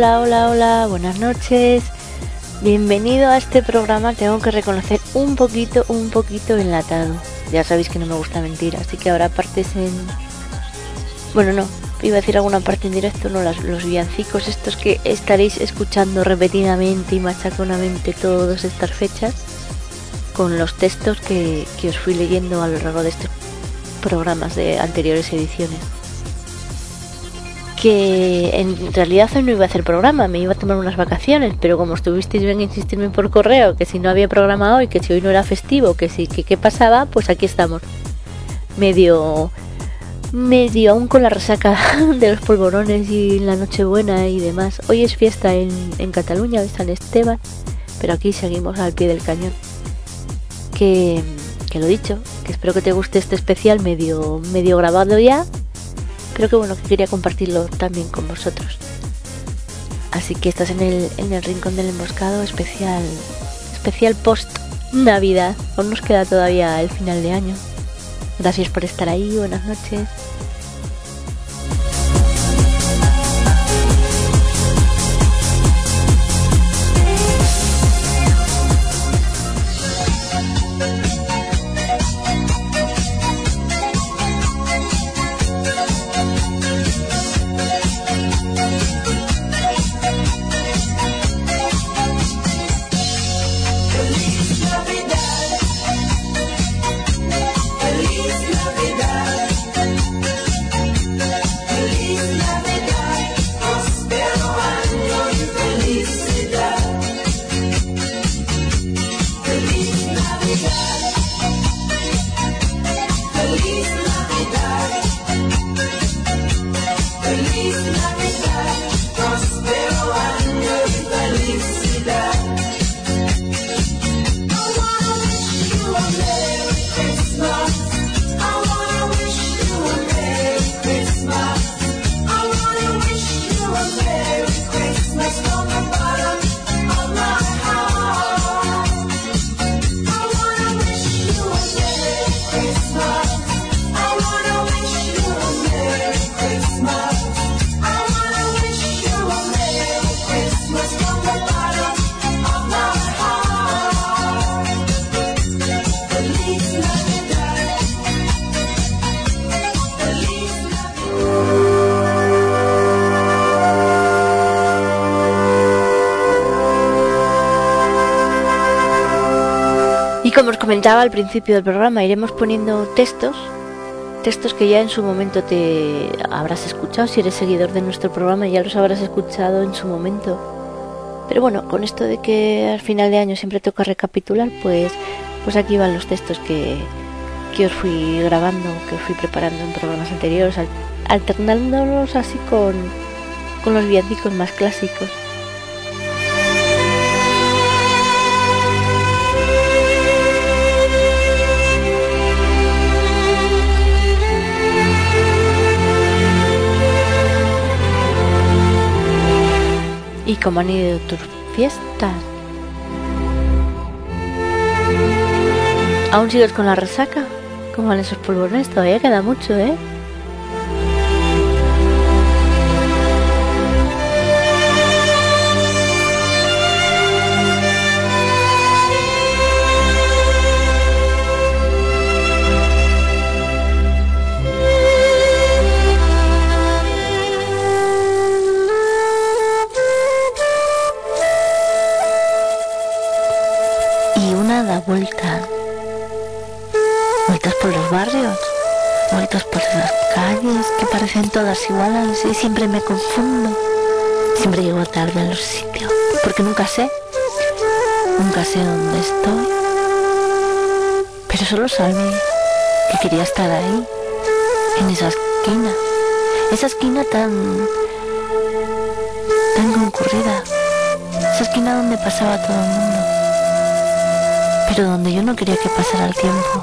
Hola, hola, hola, buenas noches. Bienvenido a este programa, tengo que reconocer un poquito, un poquito enlatado. Ya sabéis que no me gusta mentir, así que ahora partes en... Bueno, no, iba a decir alguna parte en directo, no, las, los villancicos estos que estaréis escuchando repetidamente y machaconamente todas estas fechas, con los textos que, que os fui leyendo a lo largo de estos programas de anteriores ediciones que en realidad hoy no iba a hacer programa, me iba a tomar unas vacaciones, pero como estuvisteis bien insistirme por correo que si no había programa hoy, que si hoy no era festivo, que si que qué pasaba, pues aquí estamos. Medio medio aún con la resaca de los polvorones y la Nochebuena y demás. Hoy es fiesta en, en Cataluña, de San Esteban, pero aquí seguimos al pie del cañón. Que, que lo dicho, que espero que te guste este especial medio, medio grabado ya pero que bueno que quería compartirlo también con vosotros. Así que estás en el, en el rincón del emboscado especial, especial post Navidad. Aún nos queda todavía el final de año. Gracias por estar ahí, buenas noches. Comentaba al principio del programa, iremos poniendo textos, textos que ya en su momento te habrás escuchado, si eres seguidor de nuestro programa ya los habrás escuchado en su momento. Pero bueno, con esto de que al final de año siempre toca recapitular, pues, pues aquí van los textos que, que os fui grabando, que os fui preparando en programas anteriores, alternándolos así con, con los villancicos más clásicos. ¿Y cómo han ido tus fiestas? ¿Aún sigues con la resaca? ¿Cómo van esos polvorones? Todavía queda mucho, ¿eh? Todas iguales y siempre me confundo. Siempre llego tarde a los sitios, porque nunca sé, nunca sé dónde estoy. Pero solo sabía que quería estar ahí, en esa esquina, esa esquina tan, tan concurrida, esa esquina donde pasaba todo el mundo pero donde yo no quería que pasara el tiempo,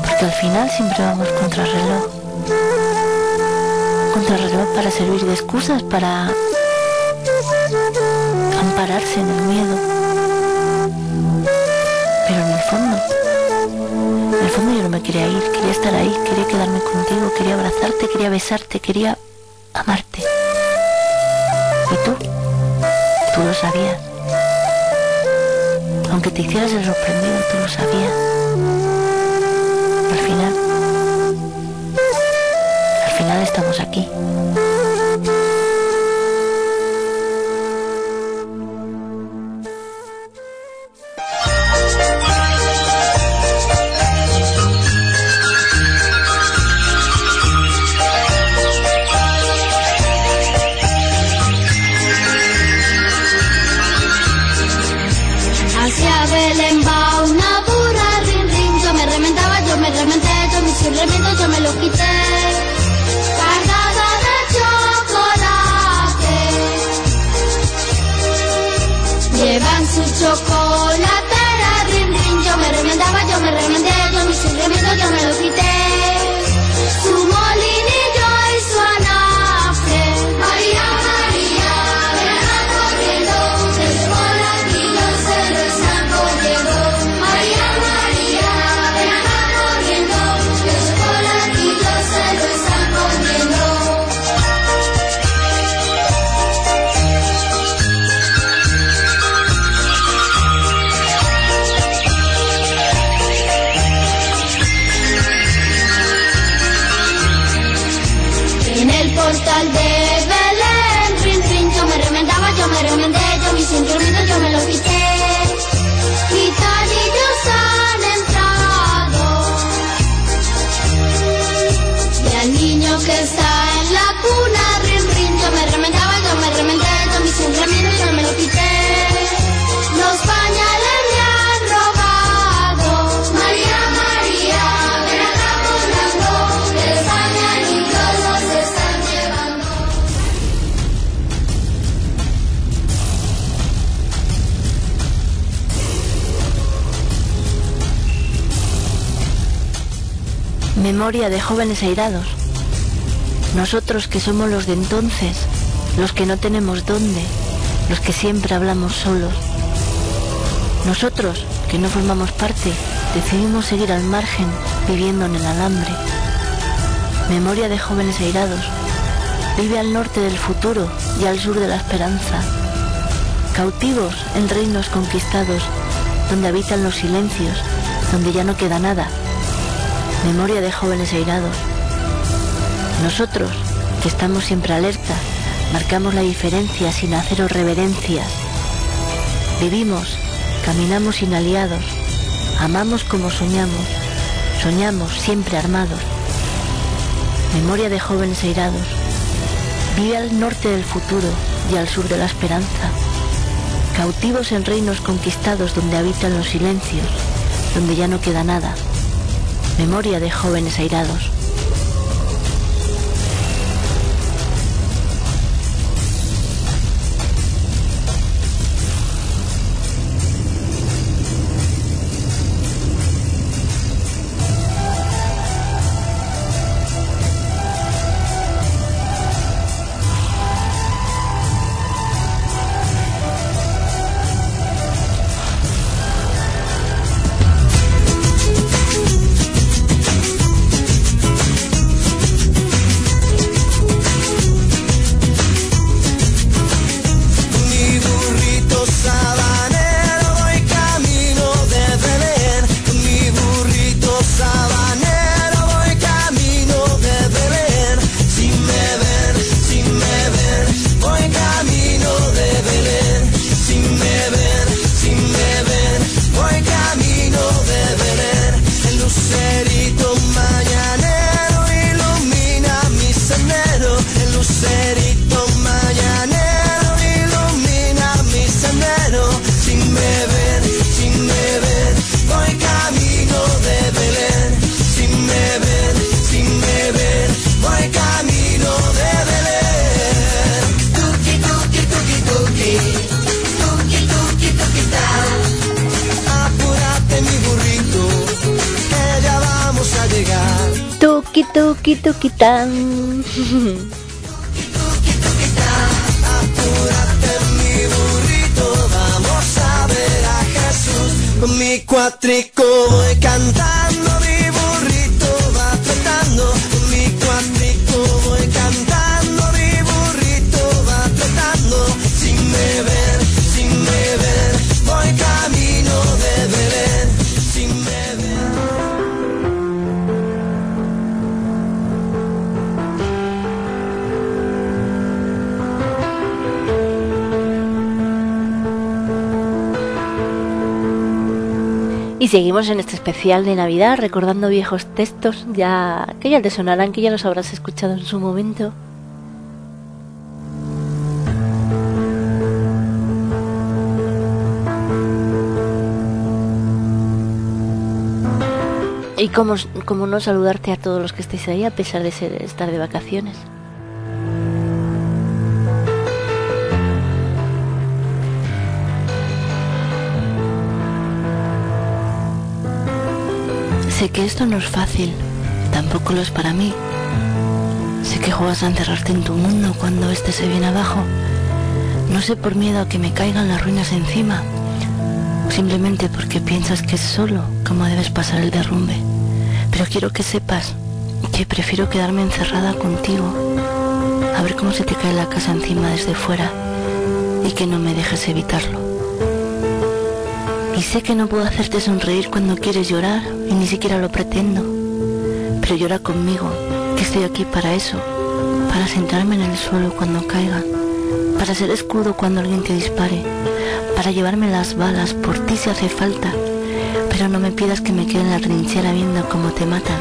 porque al final siempre vamos contra reloj, para servir de excusas, para ampararse en el miedo, pero en el fondo, en el fondo yo no me quería ir, quería estar ahí, quería quedarme contigo, quería abrazarte, quería besarte, quería amarte. Y tú, tú lo sabías. Aunque te hicieras el sorprendido, tú lo sabías. Estamos aquí. Memoria de jóvenes airados. Nosotros que somos los de entonces, los que no tenemos dónde, los que siempre hablamos solos. Nosotros, que no formamos parte, decidimos seguir al margen, viviendo en el alambre. Memoria de jóvenes airados. Vive al norte del futuro y al sur de la esperanza. Cautivos en reinos conquistados, donde habitan los silencios, donde ya no queda nada, memoria de jóvenes airados. Nosotros, que estamos siempre alerta, marcamos la diferencia sin haceros reverencias. Vivimos, caminamos sin aliados, amamos como soñamos, soñamos siempre armados. Memoria de jóvenes airados. Vive al norte del futuro y al sur de la esperanza. Cautivos en reinos conquistados donde habitan los silencios, donde ya no queda nada memoria de jóvenes airados. Mi cuatrico voy cantando, mi burrito va tratando seguimos en este especial de Navidad recordando viejos textos ya que ya te sonarán, que ya los habrás escuchado en su momento. Y cómo, cómo no saludarte a todos los que estéis ahí a pesar de ser, estar de vacaciones. Sé que esto no es fácil, tampoco lo es para mí. Sé que juegas a encerrarte en tu mundo cuando este se viene abajo. No sé por miedo a que me caigan las ruinas encima, simplemente porque piensas que es solo como debes pasar el derrumbe. Pero quiero que sepas que prefiero quedarme encerrada contigo, a ver cómo se te cae la casa encima desde fuera y que no me dejes evitarlo. Y sé que no puedo hacerte sonreír cuando quieres llorar y ni siquiera lo pretendo. Pero llora conmigo, que estoy aquí para eso, para sentarme en el suelo cuando caigan, para ser escudo cuando alguien te dispare, para llevarme las balas por ti si hace falta. Pero no me pidas que me quede en la trinchera viendo cómo te matan,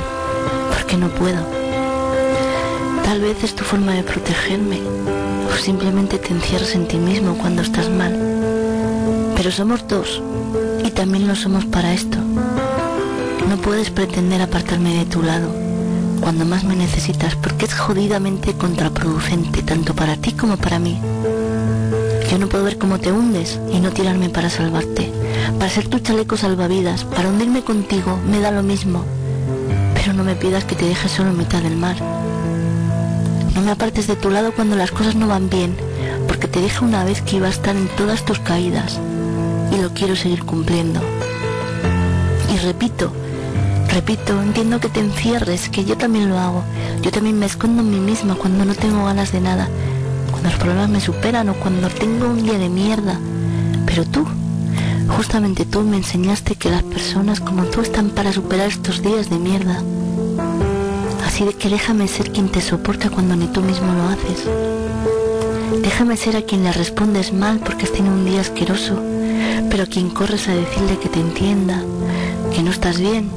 porque no puedo. Tal vez es tu forma de protegerme, o simplemente te encierras en ti mismo cuando estás mal. Pero somos dos, y también lo somos para esto. No puedes pretender apartarme de tu lado cuando más me necesitas porque es jodidamente contraproducente tanto para ti como para mí. Yo no puedo ver cómo te hundes y no tirarme para salvarte, para ser tu chaleco salvavidas, para hundirme contigo, me da lo mismo. Pero no me pidas que te dejes solo en mitad del mar. No me apartes de tu lado cuando las cosas no van bien, porque te dije una vez que iba a estar en todas tus caídas y lo quiero seguir cumpliendo. Y repito, repito, entiendo que te encierres, que yo también lo hago. Yo también me escondo en mí misma cuando no tengo ganas de nada, cuando los problemas me superan o cuando tengo un día de mierda. Pero tú, justamente tú me enseñaste que las personas como tú están para superar estos días de mierda. Así de que déjame ser quien te soporta cuando ni tú mismo lo haces. Déjame ser a quien le respondes mal porque has tenido un día asqueroso pero quien corres a decirle que te entienda, que no estás bien.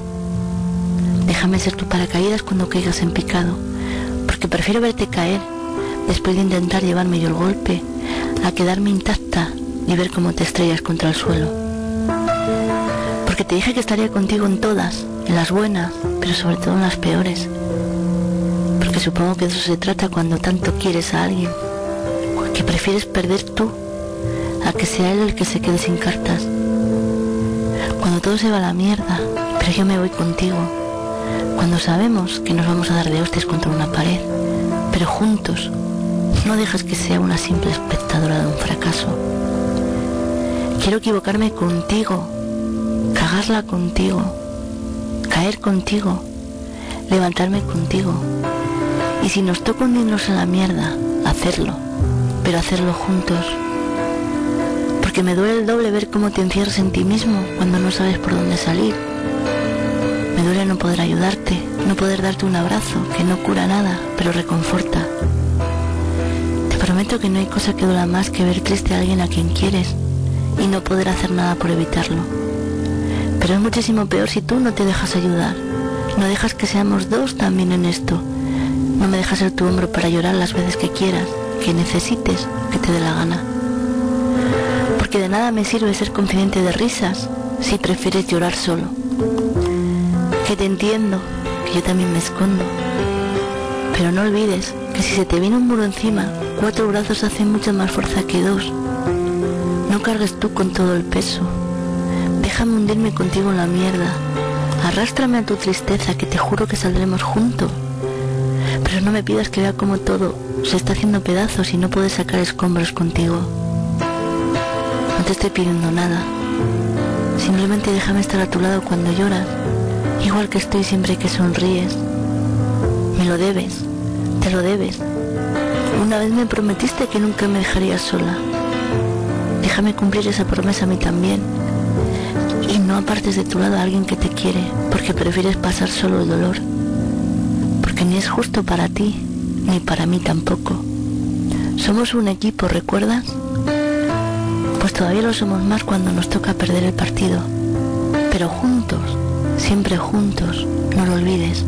Déjame ser tu paracaídas cuando caigas en picado, porque prefiero verte caer después de intentar llevarme yo el golpe, a quedarme intacta y ver cómo te estrellas contra el suelo. Porque te dije que estaría contigo en todas, en las buenas, pero sobre todo en las peores. Porque supongo que eso se trata cuando tanto quieres a alguien, que prefieres perder tú a que sea él el que se quede sin cartas. Cuando todo se va a la mierda, pero yo me voy contigo. Cuando sabemos que nos vamos a dar de hostias contra una pared, pero juntos, no dejas que sea una simple espectadora de un fracaso. Quiero equivocarme contigo, cagarla contigo, caer contigo, levantarme contigo. Y si nos toca hundirnos en la mierda, hacerlo, pero hacerlo juntos que me duele el doble ver cómo te encierras en ti mismo cuando no sabes por dónde salir. Me duele no poder ayudarte, no poder darte un abrazo que no cura nada, pero reconforta. Te prometo que no hay cosa que duela más que ver triste a alguien a quien quieres y no poder hacer nada por evitarlo. Pero es muchísimo peor si tú no te dejas ayudar, no dejas que seamos dos también en esto. No me dejas ser tu hombro para llorar las veces que quieras, que necesites, que te dé la gana porque de nada me sirve ser confidente de risas si prefieres llorar solo. Que te entiendo, que yo también me escondo. Pero no olvides que si se te viene un muro encima, cuatro brazos hacen mucha más fuerza que dos. No cargues tú con todo el peso. Déjame hundirme contigo en la mierda. Arrástrame a tu tristeza, que te juro que saldremos juntos. Pero no me pidas que vea como todo se está haciendo pedazos y no puedes sacar escombros contigo. Te estoy pidiendo nada. Simplemente déjame estar a tu lado cuando lloras, igual que estoy siempre que sonríes. Me lo debes, te lo debes. Una vez me prometiste que nunca me dejarías sola. Déjame cumplir esa promesa a mí también. Y no apartes de tu lado a alguien que te quiere, porque prefieres pasar solo el dolor. Porque ni es justo para ti, ni para mí tampoco. Somos un equipo, ¿recuerdas? Pues todavía lo somos más cuando nos toca perder el partido. pero juntos, siempre juntos, no lo olvides.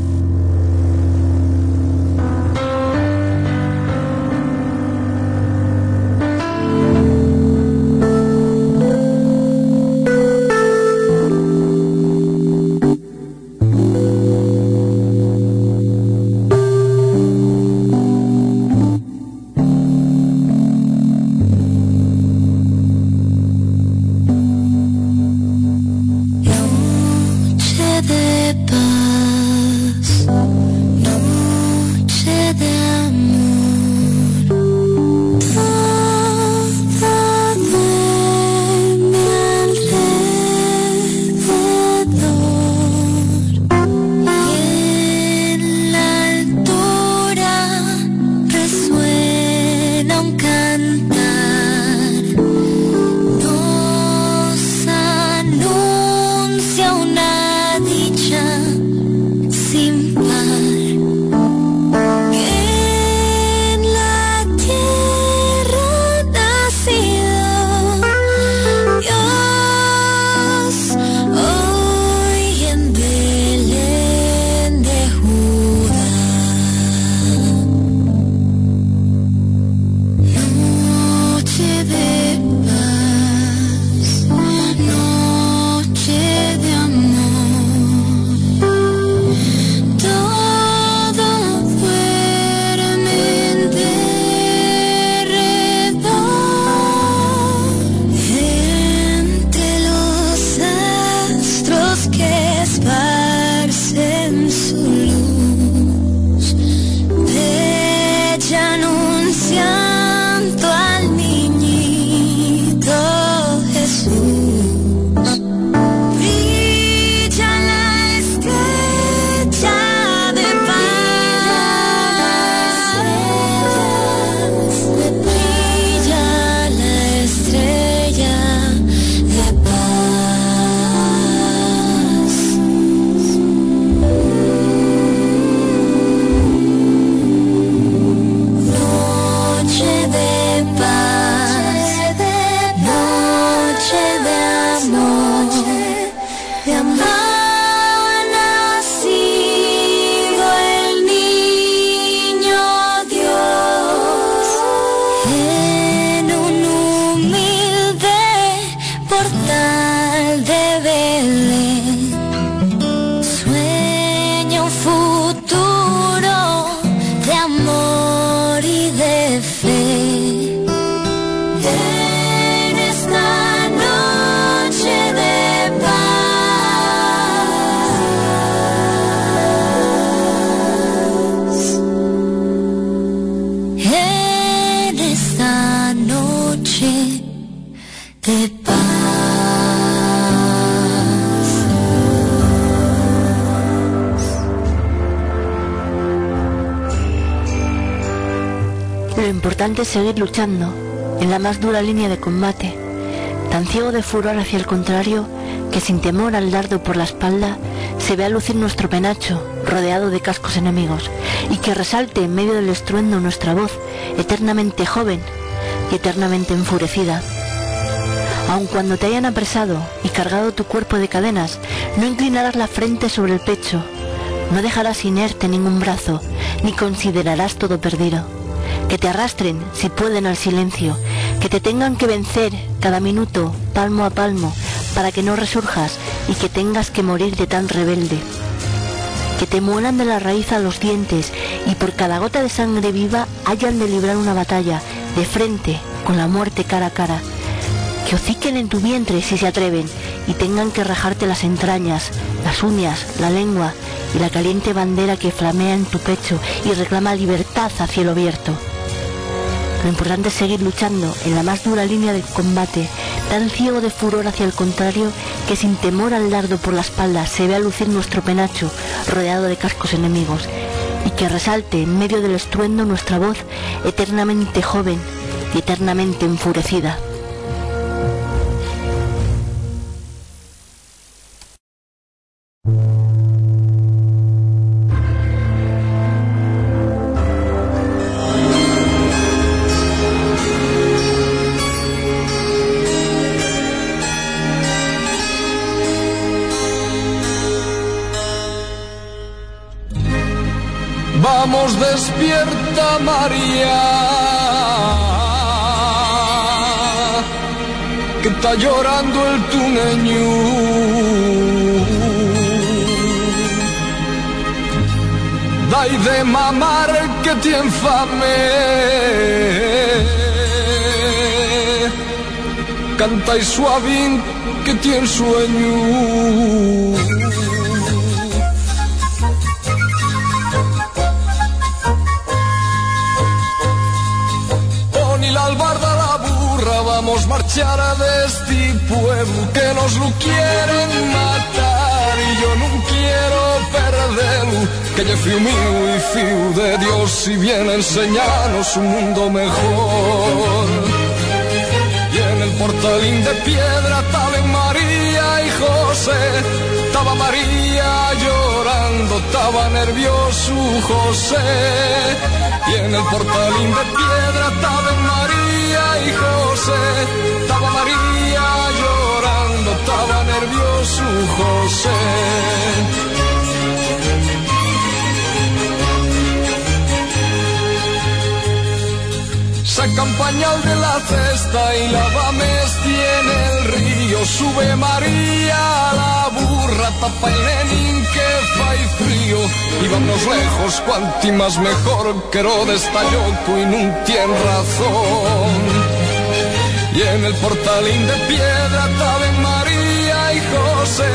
Seguir luchando en la más dura línea de combate, tan ciego de furor hacia el contrario que sin temor al dardo por la espalda se vea lucir nuestro penacho rodeado de cascos enemigos y que resalte en medio del estruendo nuestra voz eternamente joven y eternamente enfurecida. Aun cuando te hayan apresado y cargado tu cuerpo de cadenas, no inclinarás la frente sobre el pecho, no dejarás inerte ningún brazo, ni considerarás todo perdido que te arrastren, si pueden, al silencio, que te tengan que vencer cada minuto, palmo a palmo, para que no resurjas y que tengas que morir de tan rebelde. Que te mueran de la raíz a los dientes y por cada gota de sangre viva hayan de librar una batalla de frente con la muerte cara a cara. Que hociquen en tu vientre si se atreven y tengan que rajarte las entrañas, las uñas, la lengua y la caliente bandera que flamea en tu pecho y reclama libertad a cielo abierto. Lo importante es seguir luchando en la más dura línea de combate, tan ciego de furor hacia el contrario que sin temor al dardo por la espalda se vea lucir nuestro penacho rodeado de cascos enemigos y que resalte en medio del estruendo nuestra voz eternamente joven y eternamente enfurecida. María, que está llorando el tuneño. Dai de mamar que tiene fame. Canta y suavín que tiene sueño. Vamos marchar a este pueblo que nos lo quieren matar y yo no quiero perderlo, que ya fui mío y fío de Dios y viene a enseñarnos un mundo mejor. Y en el portalín de piedra estaba María y José, estaba María llorando, estaba nervioso José. Y en el portalín de piedra estaba María Estaba María llorando, estaba nervioso José. Sacan pañal de la cesta y la tiene el río. Sube María a la burra, tapa el lenin que fai frío. Y vamos lejos, cuanti más mejor, que Herodes está loco y no tiene razón. Y en el portalín de piedra estaba María y José,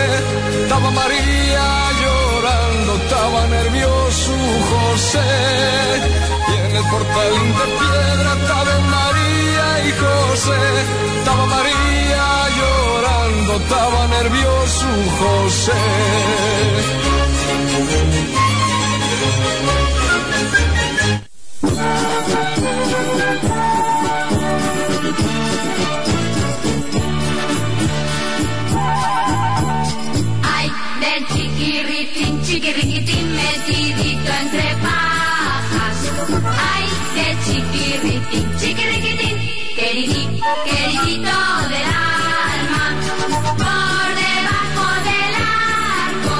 estaba María llorando, estaba nervioso José. En el portalín de piedra estaba María y José, estaba María llorando, estaba nervioso José. Chiquirritín, chiquirritín metidito entre Ay, qué chiquirritín, chiquiriquitín, queridí, queridito del alma, por debajo del arco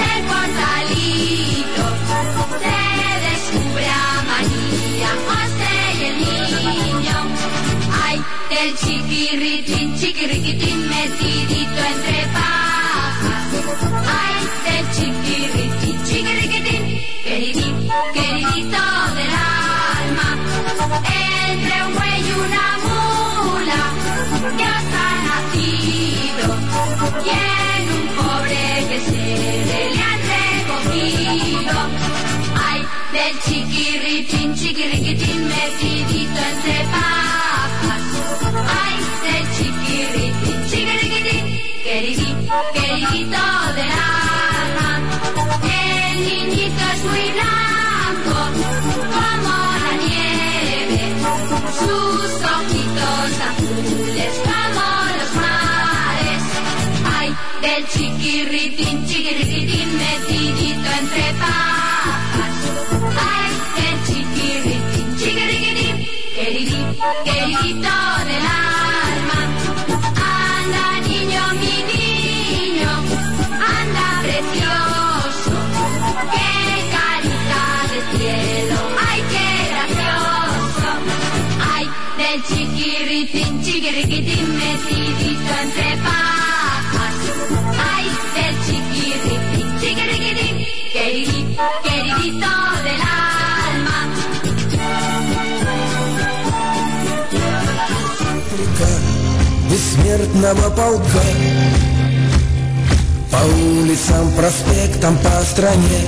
del portalito se descubre a María, José y el niño. Ay, del chiquirritín, chiquiriquitín, vestidita бессмертного полка По улицам, проспектам, по стране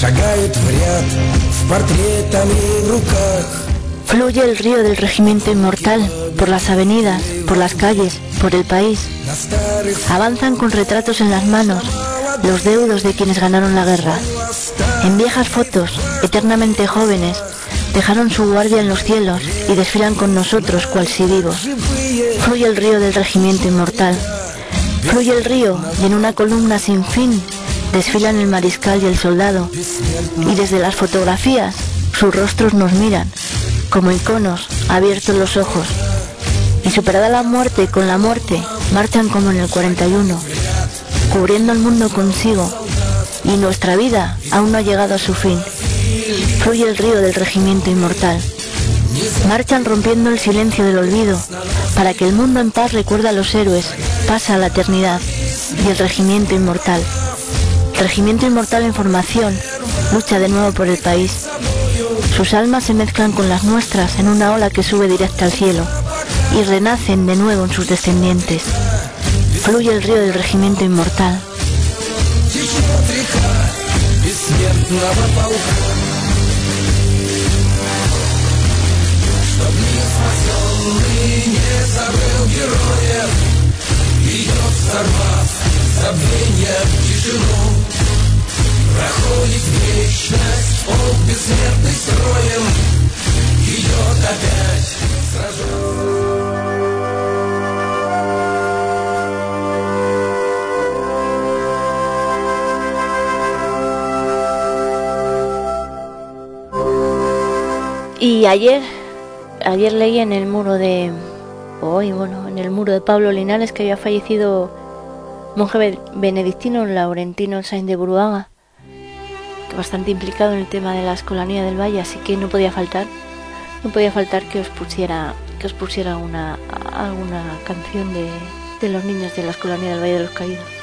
Шагают в ряд с портретами в руках Fluye el río del regimiento inmortal por las avenidas, por las calles, por el país. Avanzan con retratos en las manos, los deudos de quienes ganaron la guerra. En viejas fotos, eternamente jóvenes, dejaron su guardia en los cielos y desfilan con nosotros cual si vivos. Fluye el río del regimiento inmortal. Fluye el río y en una columna sin fin desfilan el mariscal y el soldado. Y desde las fotografías sus rostros nos miran, como iconos, abiertos los ojos, y superada la muerte con la muerte, marchan como en el 41, cubriendo el mundo consigo y nuestra vida aún no ha llegado a su fin. Fluye el río del regimiento inmortal. Marchan rompiendo el silencio del olvido, para que el mundo en paz recuerde a los héroes, pasa a la eternidad y el regimiento inmortal. Regimiento inmortal en formación, lucha de nuevo por el país. Sus almas se mezclan con las nuestras en una ola que sube directa al cielo y renacen de nuevo en sus descendientes. Fluye el río del regimiento inmortal. Течет река бессмертного полка Чтоб не спасенный не забыл героев Идет сорвав забвение в тишину Проходит вечность, полк бессмертный строем Идет опять Y ayer, ayer leí en el muro de hoy, bueno, en el muro de Pablo Linares que había fallecido monje be- benedictino Laurentino Sainz de Buruaga, bastante implicado en el tema de la escolanía del Valle, así que no podía faltar, no podía faltar que os pusiera, que os pusiera una alguna canción de, de los niños de la escolanía del Valle de los Caídos.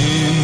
In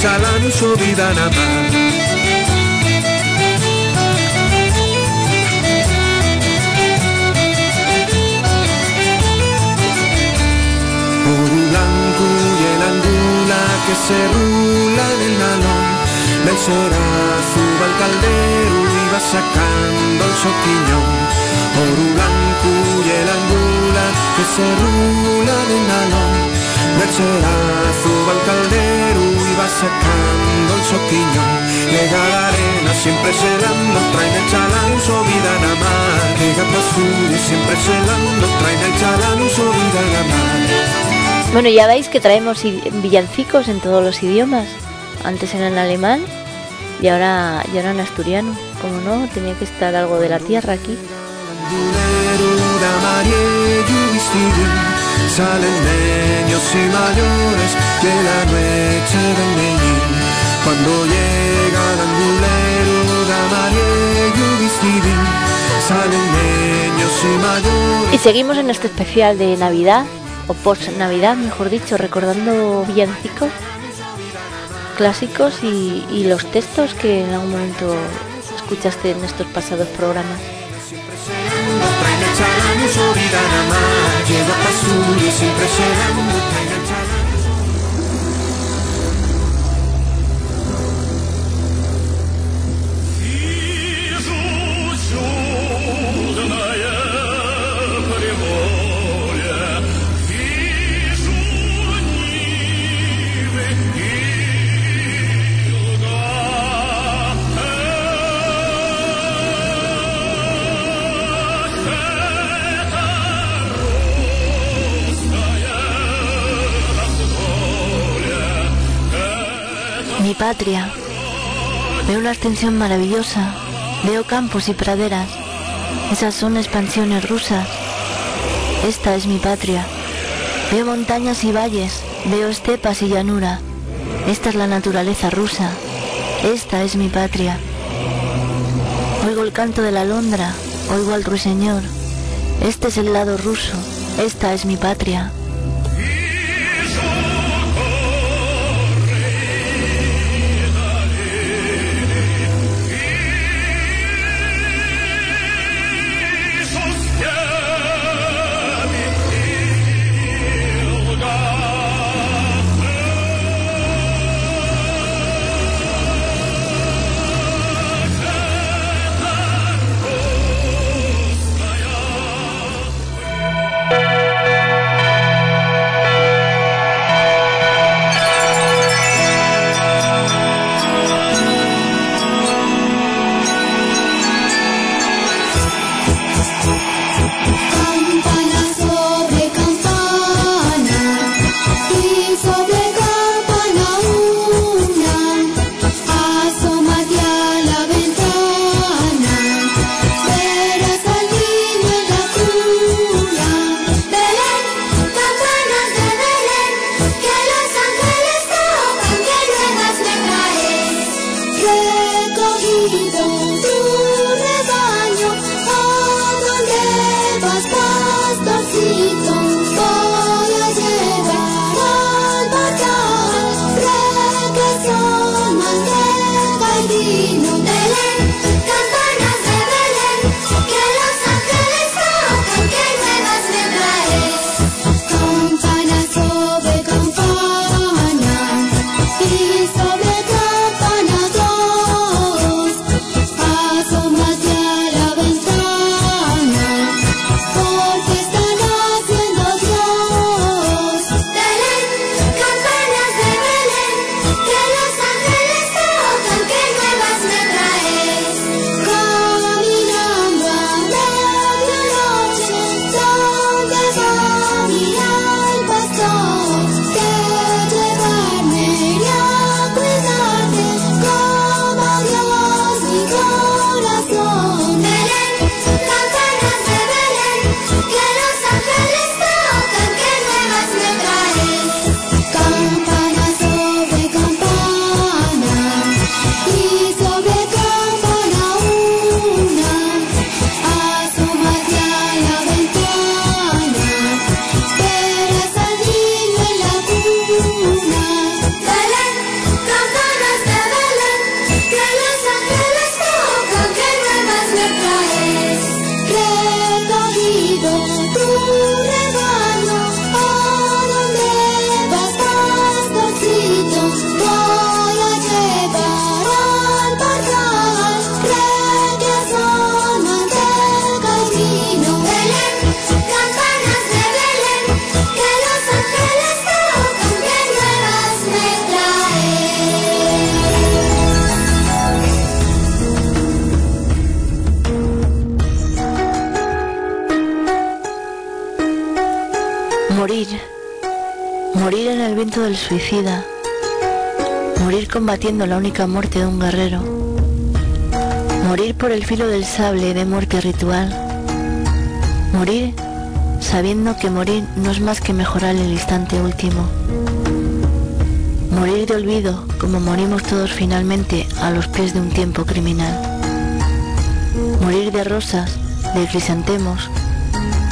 el chalán su vida nada más. blanco y el angula que se rula en el nalón del serazo va al caldero y va sacando el soquiñón oro blanco y el angula que se rula en el nalón del serazo va al caldero y va sacando el soquiñón llega la arena siempre celando traen el chalán su vida nada más llega y siempre celando traen el chalán su vida nada más Bueno, ya veis que traemos villancicos en todos los idiomas. Antes eran en alemán y ahora, y ahora en asturiano. Como no, tenía que estar algo de la tierra aquí. Salen niños y mayores de la noche del Medellín. Cuando llega el angulero da María salen niños y mayores. Y seguimos en este especial de Navidad o post Navidad, mejor dicho, recordando villancicos clásicos y, y los textos que en algún momento escuchaste en estos pasados programas. Llega Pasulio siempre llegando Mi patria. Veo una extensión maravillosa. Veo campos y praderas. Esas son expansiones rusas. Esta es mi patria. Veo montañas y valles. Veo estepas y llanura. Esta es la naturaleza rusa. Esta es mi patria. Oigo el canto de la alondra. Oigo al ruiseñor. Este es el lado ruso. Esta es mi patria. Combatiendo la única muerte de un guerrero, morir por el filo del sable de muerte ritual, morir sabiendo que morir no es más que mejorar el instante último, morir de olvido como morimos todos finalmente a los pies de un tiempo criminal, morir de rosas, de crisantemos,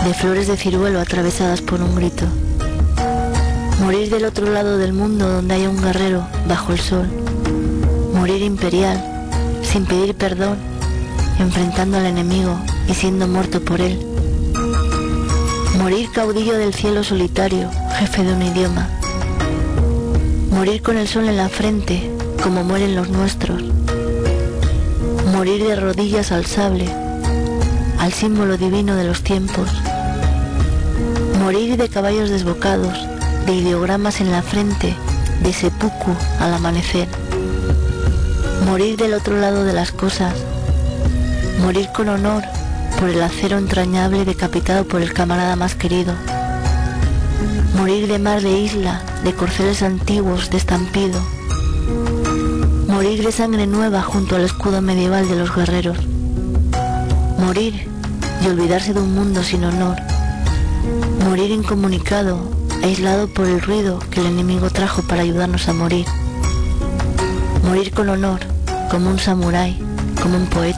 de flores de ciruelo atravesadas por un grito. Morir del otro lado del mundo donde haya un guerrero bajo el sol. Morir imperial, sin pedir perdón, enfrentando al enemigo y siendo muerto por él. Morir caudillo del cielo solitario, jefe de un idioma. Morir con el sol en la frente, como mueren los nuestros. Morir de rodillas al sable, al símbolo divino de los tiempos. Morir de caballos desbocados, de ideogramas en la frente, de seppuku al amanecer. Morir del otro lado de las cosas. Morir con honor por el acero entrañable decapitado por el camarada más querido. Morir de mar de isla, de corceles antiguos, de estampido. Morir de sangre nueva junto al escudo medieval de los guerreros. Morir y olvidarse de un mundo sin honor. Morir incomunicado, aislado por el ruido que el enemigo trajo para ayudarnos a morir. Morir con honor, como un samurái, como un poeta.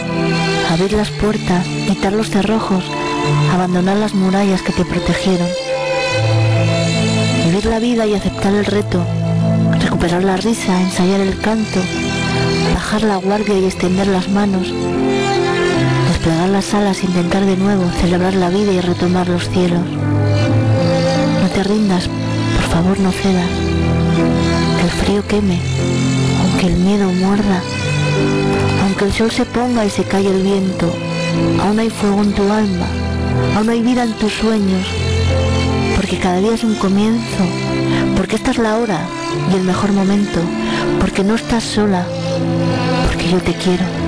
Abrir las puertas, quitar los cerrojos, abandonar las murallas que te protegieron. Vivir la vida y aceptar el reto, recuperar la risa, ensayar el canto, bajar la guardia y extender las manos, desplegar las alas, intentar de nuevo, celebrar la vida y retomar los cielos. No te rindas, por favor no cedas, que el frío queme, aunque el miedo muerda, aunque el sol se ponga y se calle el viento, aún hay fuego en tu alma, aún hay vida en tus sueños, porque cada día es un comienzo, porque esta es la hora y el mejor momento, porque no estás sola, porque yo te quiero.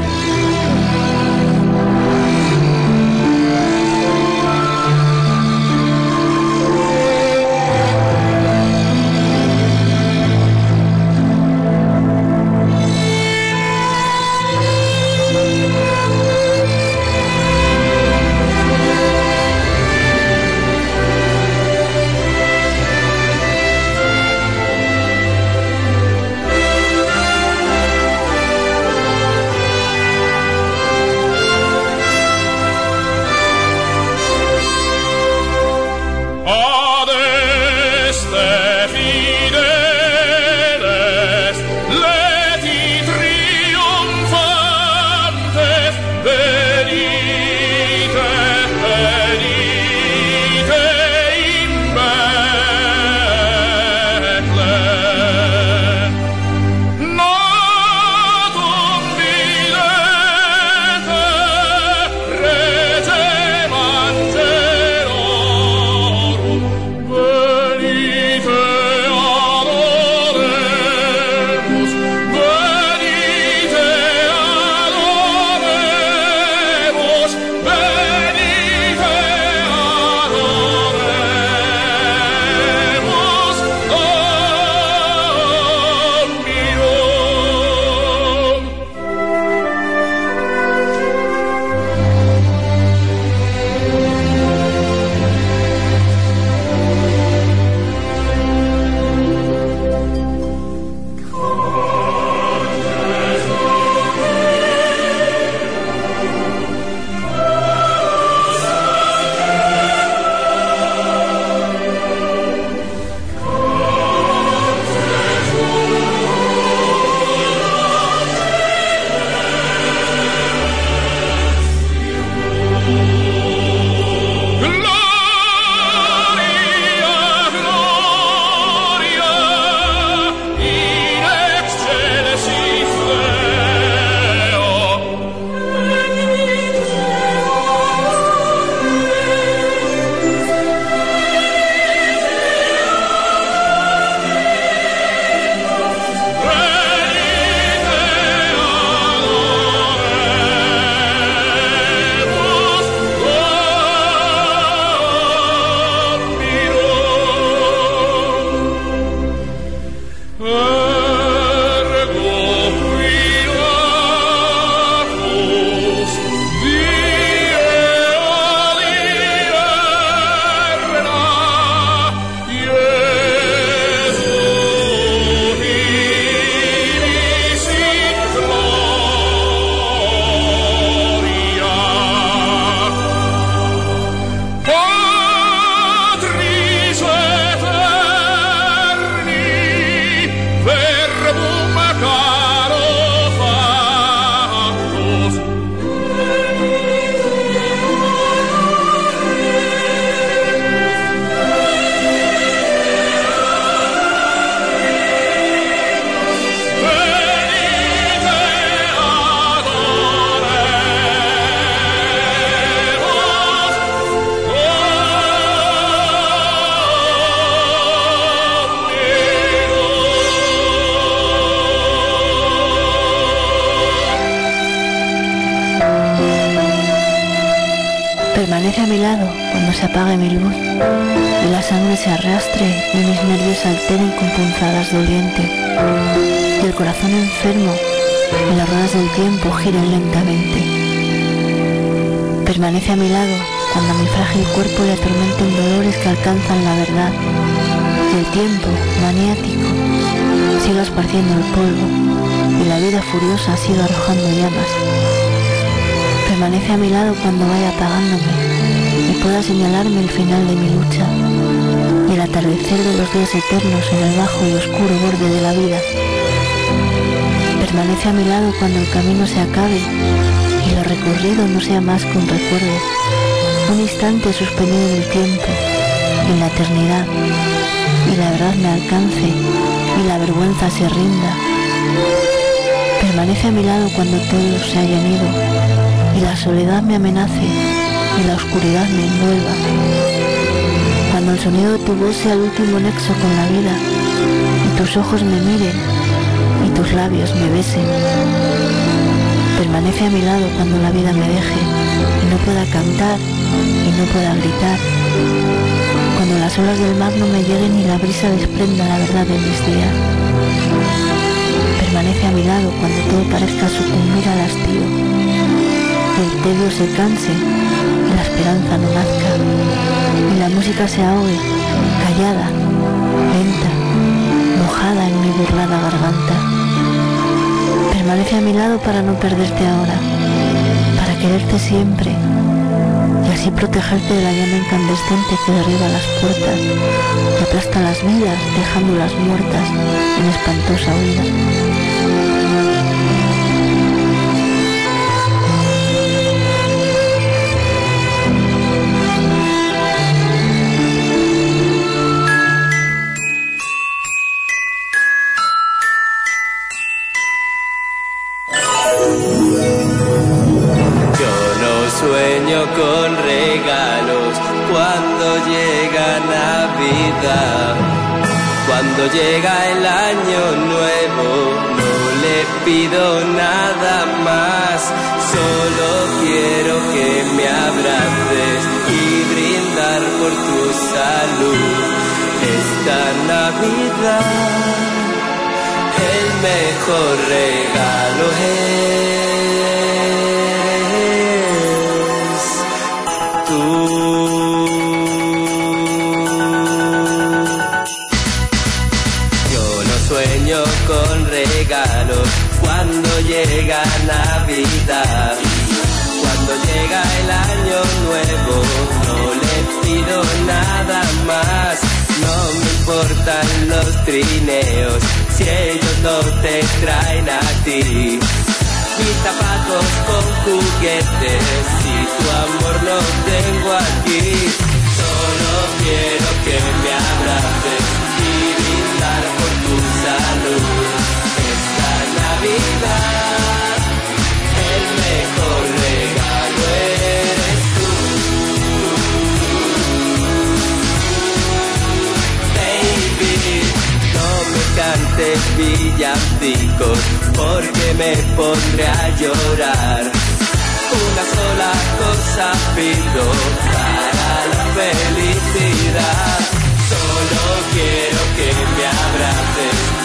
Suspendido en el tiempo, en la eternidad, y la verdad me alcance y la vergüenza se rinda. Permanece a mi lado cuando todos se hayan ido y la soledad me amenace y la oscuridad me envuelva. Cuando el sonido de tu voz sea el último nexo con la vida y tus ojos me miren y tus labios me besen. Permanece a mi lado cuando la vida me deje y no pueda cantar y no pueda gritar. Cuando las olas del mar no me lleguen y la brisa desprenda la verdad de mis días. Permanece a mi lado cuando todo parezca sucumbir al hastío. El tedio se canse y la esperanza no nazca. Y la música se ahogue, callada, lenta, mojada en mi burlada garganta. Permanece a mi lado para no perderte ahora, para quererte siempre así protegerte de la llama incandescente que derriba las puertas y aplasta las vidas dejándolas muertas en espantosa huida. Regalos cuando llega Navidad. Cuando llega el año nuevo, no le pido nada más. No me importan los trineos si ellos no te traen a ti. Mis zapatos con juguetes y tu amor lo tengo aquí. Solo quiero que villancicos porque me pondré a llorar. Una sola cosa pido para la felicidad. Solo quiero que me abraces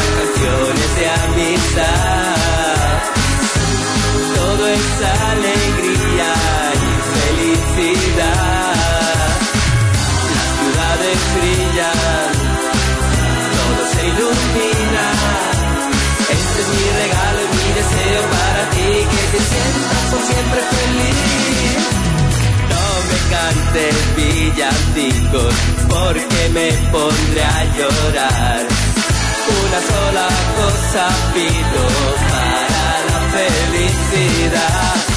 canciones de amistad. Todo es alegría que sientas por siempre feliz. No me cantes villancicos porque me pondré a llorar. Una sola cosa pido para la felicidad.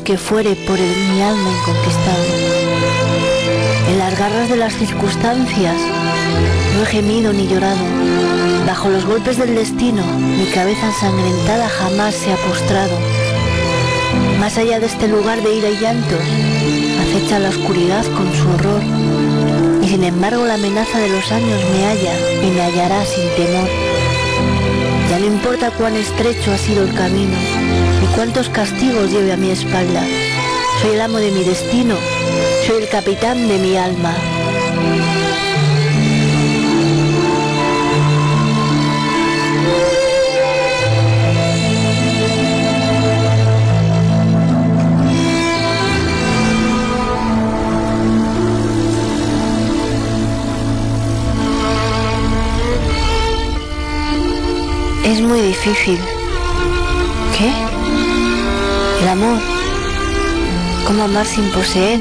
Que fuere por el, mi alma inconquistable. En las garras de las circunstancias, no he gemido ni llorado. Bajo los golpes del destino, mi cabeza ensangrentada jamás se ha postrado. Más allá de este lugar de ira y llantos, acecha la oscuridad con su horror. Y sin embargo la amenaza de los años me halla y me hallará sin temor. Ya no importa cuán estrecho ha sido el camino, ni cuántos castigos lleve a mi espalda. Soy el amo de mi destino, soy el capitán de mi alma. Es muy difícil. ¿Qué? El amor. ¿Cómo amar sin poseer?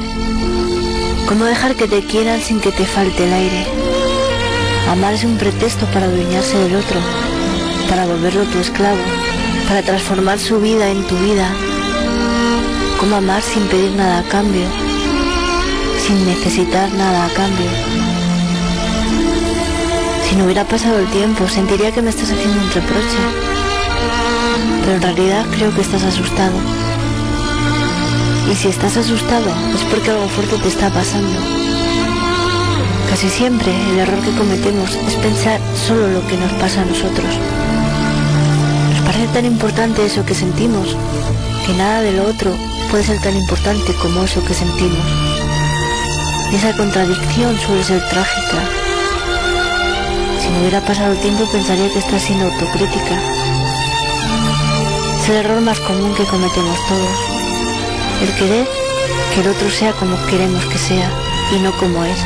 ¿Cómo dejar que te quieran sin que te falte el aire? Amar es un pretexto para adueñarse del otro, para volverlo tu esclavo, para transformar su vida en tu vida. ¿Cómo amar sin pedir nada a cambio? Sin necesitar nada a cambio. Si no hubiera pasado el tiempo, sentiría que me estás haciendo un reproche. Pero en realidad creo que estás asustado. Y si estás asustado es porque algo fuerte te está pasando. Casi siempre el error que cometemos es pensar solo lo que nos pasa a nosotros. Nos parece tan importante eso que sentimos, que nada de lo otro puede ser tan importante como eso que sentimos. Y esa contradicción suele ser trágica. Me hubiera pasado el tiempo pensaría que estás siendo autocrítica. Es el error más común que cometemos todos. El querer que el otro sea como queremos que sea y no como es.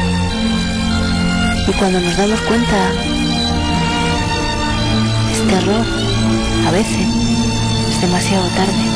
Y cuando nos damos cuenta, este error, a veces, es demasiado tarde.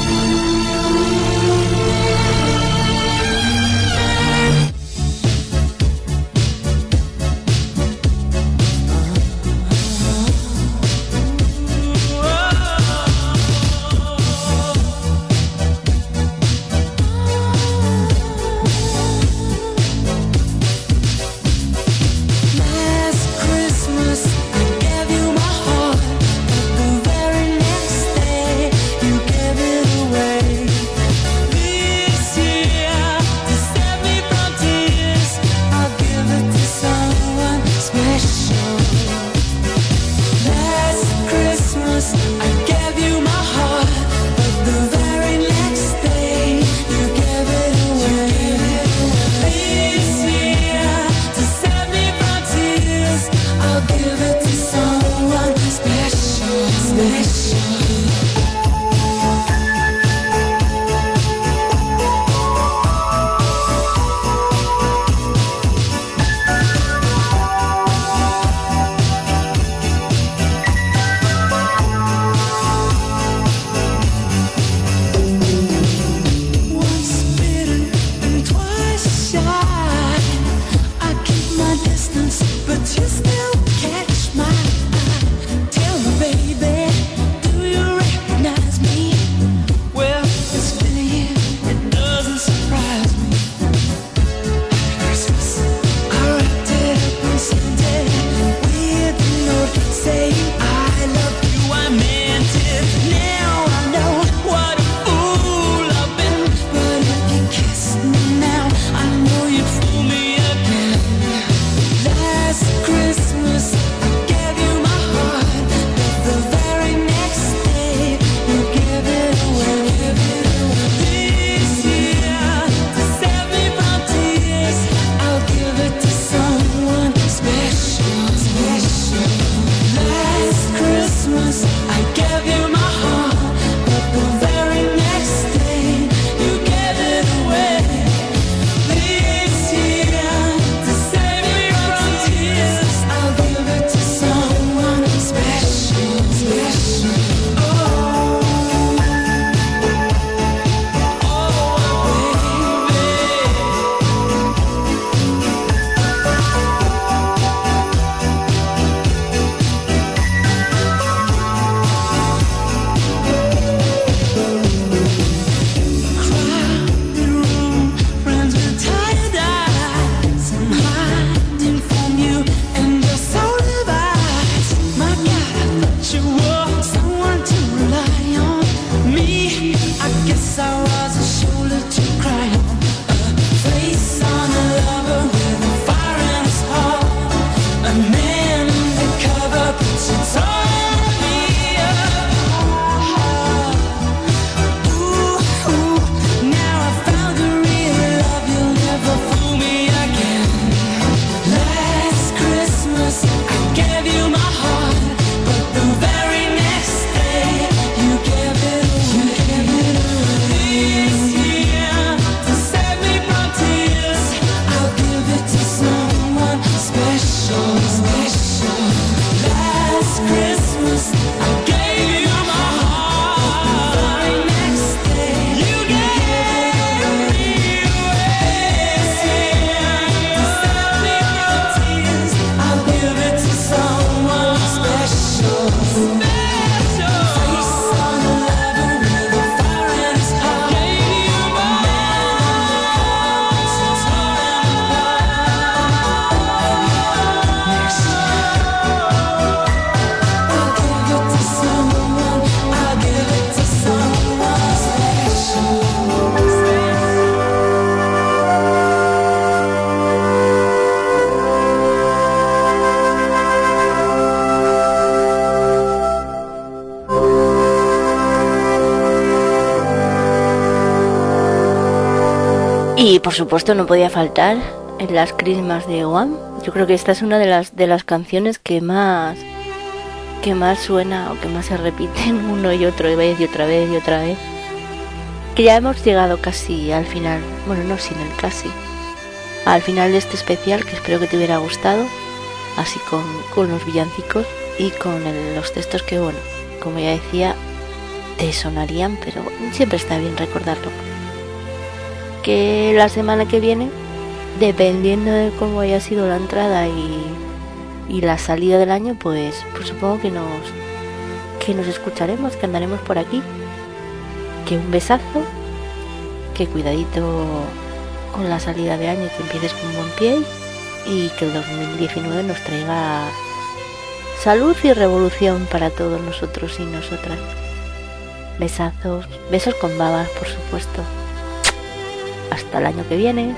Y por supuesto no podía faltar en las Christmas de One. Yo creo que esta es una de las de las canciones que más que más suena o que más se repiten uno y otro vez y otra vez y otra vez. Que ya hemos llegado casi al final, bueno no sin el casi, al final de este especial que espero que te hubiera gustado, así con, con los villancicos y con el- los textos que bueno, como ya decía, te sonarían, pero siempre está bien recordarlo que la semana que viene, dependiendo de cómo haya sido la entrada y, y la salida del año, pues, pues supongo que nos que nos escucharemos, que andaremos por aquí. Que un besazo, que cuidadito con la salida de año, que empieces con buen pie y que el 2019 nos traiga salud y revolución para todos nosotros y nosotras. Besazos, besos con babas, por supuesto. Hasta el año que viene.